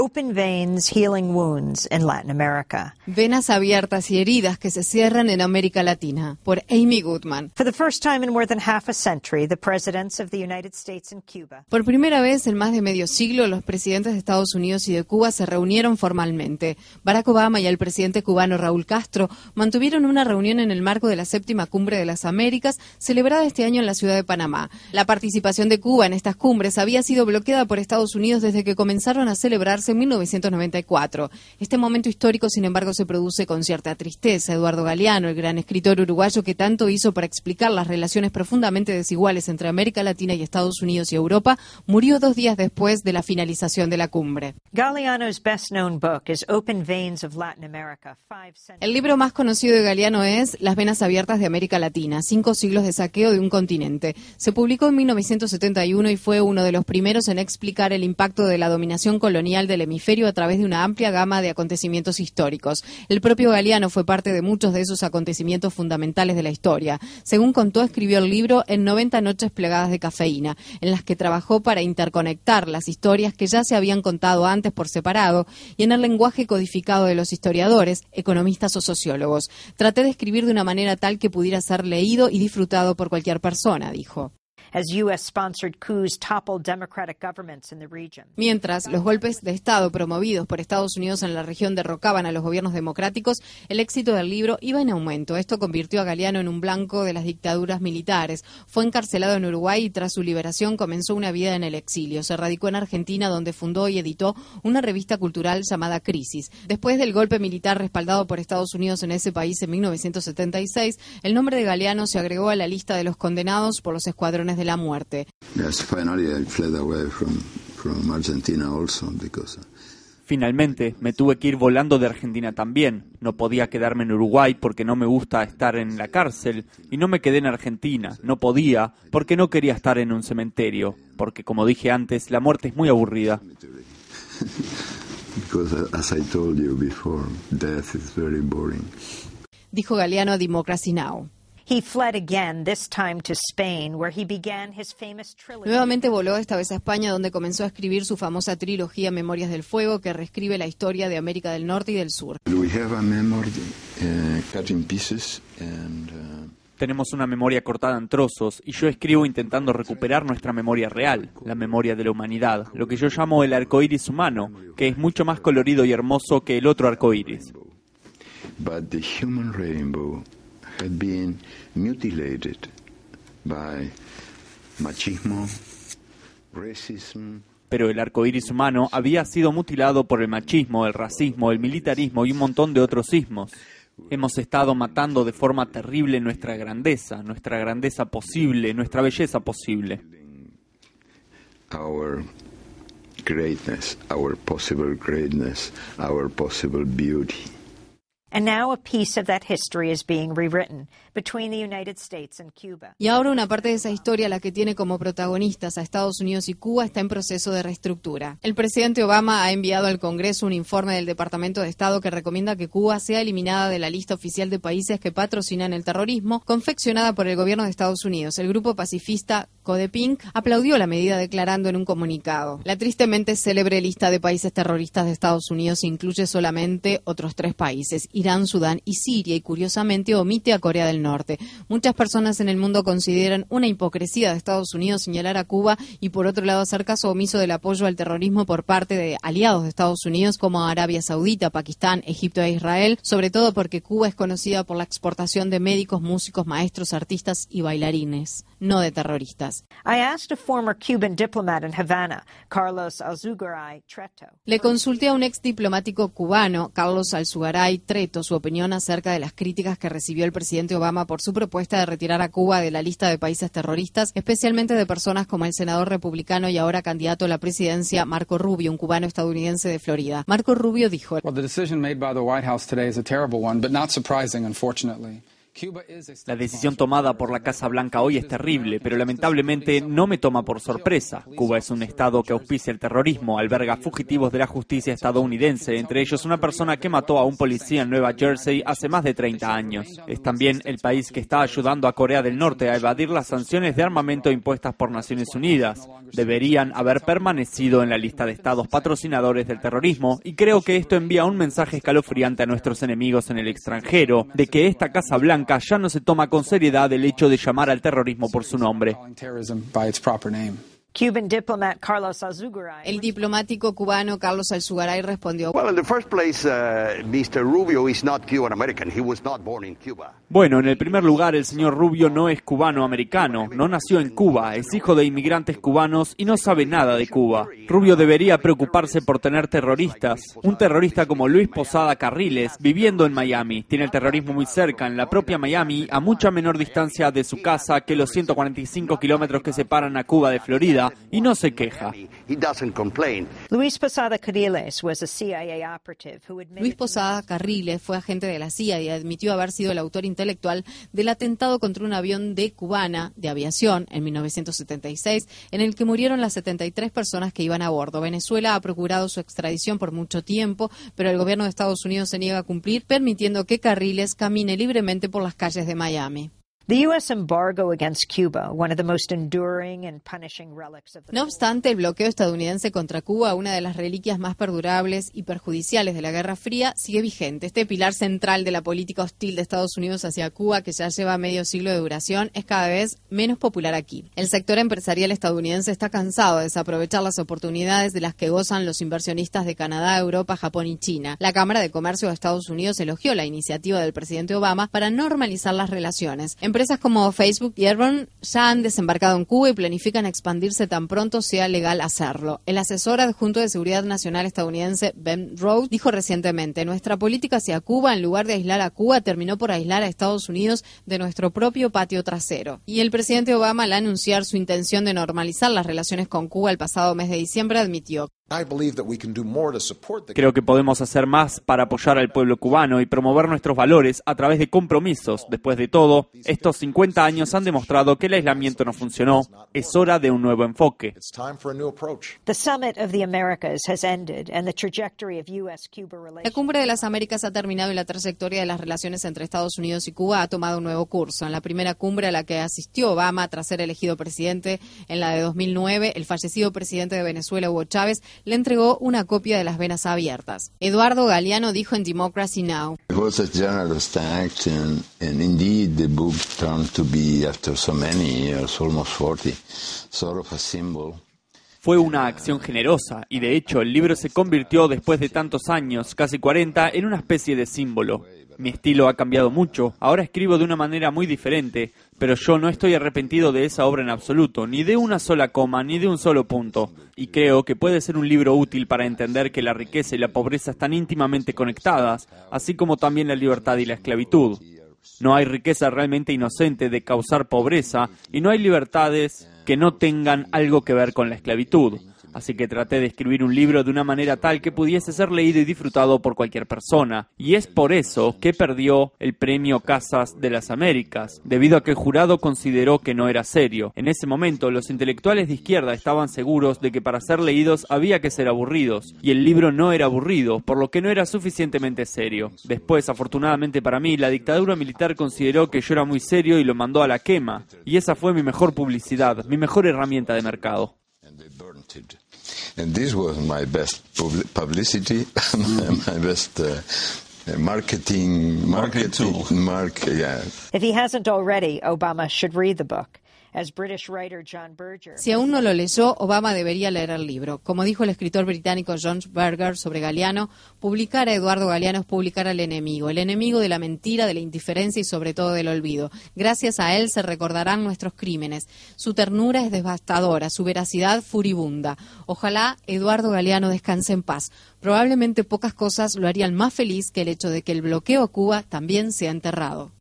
Open Veins Healing Wounds in Latin America. Venas abiertas y heridas que se cierran en América Latina, por Amy Goodman. For the first time in more than half a century, the presidents of the United States and Cuba. Por primera vez en más de medio siglo, los presidentes de Estados Unidos y de Cuba se reunieron formalmente. Barack Obama y el presidente cubano Raúl Castro mantuvieron una reunión en el marco de la séptima cumbre de las Américas, celebrada este año en la ciudad de Panamá. La participación de Cuba en estas cumbres había sido bloqueada por Estados Unidos desde que comenzaron a en 1994. Este momento histórico, sin embargo, se produce con cierta tristeza. Eduardo Galeano, el gran escritor uruguayo que tanto hizo para explicar las relaciones profundamente desiguales entre América Latina y Estados Unidos y Europa, murió dos días después de la finalización de la cumbre. El libro más conocido de Galeano es Las venas abiertas de América Latina, cinco siglos de saqueo de un continente. Se publicó en 1971 y fue uno de los primeros en explicar el impacto de la dominación colonial del hemisferio a través de una amplia gama de acontecimientos históricos. El propio Galeano fue parte de muchos de esos acontecimientos fundamentales de la historia. Según contó, escribió el libro en 90 noches plegadas de cafeína, en las que trabajó para interconectar las historias que ya se habían contado antes por separado y en el lenguaje codificado de los historiadores, economistas o sociólogos. Traté de escribir de una manera tal que pudiera ser leído y disfrutado por cualquier persona, dijo. Mientras los golpes de Estado promovidos por Estados Unidos en la región derrocaban a los gobiernos democráticos, el éxito del libro iba en aumento. Esto convirtió a Galeano en un blanco de las dictaduras militares. Fue encarcelado en Uruguay y tras su liberación comenzó una vida en el exilio. Se radicó en Argentina donde fundó y editó una revista cultural llamada Crisis. Después del golpe militar respaldado por Estados Unidos en ese país en 1976, el nombre de Galeano se agregó a la lista de los condenados por los escuadrones de la muerte. Finalmente, me tuve que ir volando de Argentina también. No podía quedarme en Uruguay porque no me gusta estar en la cárcel. Y no me quedé en Argentina. No podía porque no quería estar en un cementerio. Porque, como dije antes, la muerte es muy aburrida. Dijo Galeano a Democracy Now! Nuevamente voló esta vez a España, donde comenzó a escribir su famosa trilogía Memorias del Fuego, que reescribe la historia de América del Norte y del Sur. Uh, Tenemos una memoria cortada en trozos y yo escribo intentando recuperar nuestra memoria real, la memoria de la humanidad, lo que yo llamo el arco iris humano, que es mucho más colorido y hermoso que el otro arco iris. Pero el arco iris humano había sido mutilado por el machismo, el racismo, el militarismo y un montón de otros sismos. Hemos estado matando de forma terrible nuestra grandeza, nuestra grandeza posible, nuestra belleza posible. Our greatness, our possible greatness, our possible beauty. Y ahora una parte de esa historia, la que tiene como protagonistas a Estados Unidos y Cuba, está en proceso de reestructura. El presidente Obama ha enviado al Congreso un informe del Departamento de Estado que recomienda que Cuba sea eliminada de la lista oficial de países que patrocinan el terrorismo, confeccionada por el gobierno de Estados Unidos. El grupo pacifista Codepink aplaudió la medida declarando en un comunicado. La tristemente célebre lista de países terroristas de Estados Unidos incluye solamente otros tres países, Irán, Sudán y Siria, y curiosamente omite a Corea del Norte. Norte. Muchas personas en el mundo consideran una hipocresía de Estados Unidos señalar a Cuba y por otro lado hacer caso omiso del apoyo al terrorismo por parte de aliados de Estados Unidos como Arabia Saudita, Pakistán, Egipto e Israel, sobre todo porque Cuba es conocida por la exportación de médicos, músicos, maestros, artistas y bailarines, no de terroristas. Le consulté a un ex diplomático cubano, Carlos Alzugaray Treto, su opinión acerca de las críticas que recibió el presidente Obama por su propuesta de retirar a Cuba de la lista de países terroristas, especialmente de personas como el senador republicano y ahora candidato a la presidencia Marco Rubio, un cubano estadounidense de Florida. Marco Rubio dijo: Well, La decisión tomada por la Casa Blanca hoy es terrible, pero lamentablemente no me toma por sorpresa. Cuba es un estado que auspicia el terrorismo, alberga fugitivos de la justicia estadounidense, entre ellos una persona que mató a un policía en Nueva Jersey hace más de 30 años. Es también el país que está ayudando a Corea del Norte a evadir las sanciones de armamento impuestas por Naciones Unidas. Deberían haber permanecido en la lista de estados patrocinadores del terrorismo y creo que esto envía un mensaje escalofriante a nuestros enemigos en el extranjero de que esta Casa Blanca ya no se toma con seriedad el hecho de llamar al terrorismo por su nombre. El diplomático cubano Carlos Alzugaray respondió. Bueno, en el primer lugar, el señor Rubio no es cubano-americano, no nació en Cuba, es hijo de inmigrantes cubanos y no sabe nada de Cuba. Rubio debería preocuparse por tener terroristas. Un terrorista como Luis Posada Carriles, viviendo en Miami, tiene el terrorismo muy cerca, en la propia Miami, a mucha menor distancia de su casa que los 145 kilómetros que separan a Cuba de Florida y no se queja. Luis Posada Carriles Luis Posada Carriles fue agente de la CIA y admitió haber sido el autor intelectual del atentado contra un avión de cubana de aviación en 1976, en el que murieron las 73 personas que iban a bordo. Venezuela ha procurado su extradición por mucho tiempo, pero el gobierno de Estados Unidos se niega a cumplir, permitiendo que Carriles camine libremente por las calles de Miami. No obstante, el bloqueo estadounidense contra Cuba, una de las reliquias más perdurables y perjudiciales de la Guerra Fría, sigue vigente. Este pilar central de la política hostil de Estados Unidos hacia Cuba, que ya lleva medio siglo de duración, es cada vez menos popular aquí. El sector empresarial estadounidense está cansado de desaprovechar las oportunidades de las que gozan los inversionistas de Canadá, Europa, Japón y China. La Cámara de Comercio de Estados Unidos elogió la iniciativa del presidente Obama para normalizar las relaciones. Empresas como Facebook y Airbnb ya han desembarcado en Cuba y planifican expandirse tan pronto sea legal hacerlo. El asesor adjunto de Seguridad Nacional estadounidense Ben Rhodes dijo recientemente, nuestra política hacia Cuba, en lugar de aislar a Cuba, terminó por aislar a Estados Unidos de nuestro propio patio trasero. Y el presidente Obama, al anunciar su intención de normalizar las relaciones con Cuba el pasado mes de diciembre, admitió Creo que podemos hacer más para apoyar al pueblo cubano y promover nuestros valores a través de compromisos. Después de todo, estos 50 años han demostrado que el aislamiento no funcionó. Es hora de un nuevo enfoque. La cumbre de las Américas ha terminado y la trayectoria de las relaciones entre Estados Unidos y Cuba ha tomado un nuevo curso. En la primera cumbre a la que asistió Obama tras ser elegido presidente en la de 2009, el fallecido presidente de Venezuela, Hugo Chávez, le entregó una copia de Las Venas Abiertas. Eduardo Galeano dijo en Democracy Now! Fue una acción generosa y de hecho el libro se convirtió después de tantos años, casi 40, en una especie de símbolo. Mi estilo ha cambiado mucho, ahora escribo de una manera muy diferente, pero yo no estoy arrepentido de esa obra en absoluto, ni de una sola coma, ni de un solo punto, y creo que puede ser un libro útil para entender que la riqueza y la pobreza están íntimamente conectadas, así como también la libertad y la esclavitud. No hay riqueza realmente inocente de causar pobreza, y no hay libertades que no tengan algo que ver con la esclavitud así que traté de escribir un libro de una manera tal que pudiese ser leído y disfrutado por cualquier persona. Y es por eso que perdió el premio Casas de las Américas, debido a que el jurado consideró que no era serio. En ese momento, los intelectuales de izquierda estaban seguros de que para ser leídos había que ser aburridos, y el libro no era aburrido, por lo que no era suficientemente serio. Después, afortunadamente para mí, la dictadura militar consideró que yo era muy serio y lo mandó a la quema, y esa fue mi mejor publicidad, mi mejor herramienta de mercado. And this was my best publicity, my best uh, marketing, marketing, market, yeah. If he hasn't already, Obama should read the book. Si aún no lo leyó, Obama debería leer el libro. Como dijo el escritor británico John Berger sobre Galeano, publicar a Eduardo Galeano es publicar al enemigo, el enemigo de la mentira, de la indiferencia y sobre todo del olvido. Gracias a él se recordarán nuestros crímenes. Su ternura es devastadora, su veracidad furibunda. Ojalá Eduardo Galeano descanse en paz. Probablemente pocas cosas lo harían más feliz que el hecho de que el bloqueo a Cuba también sea enterrado.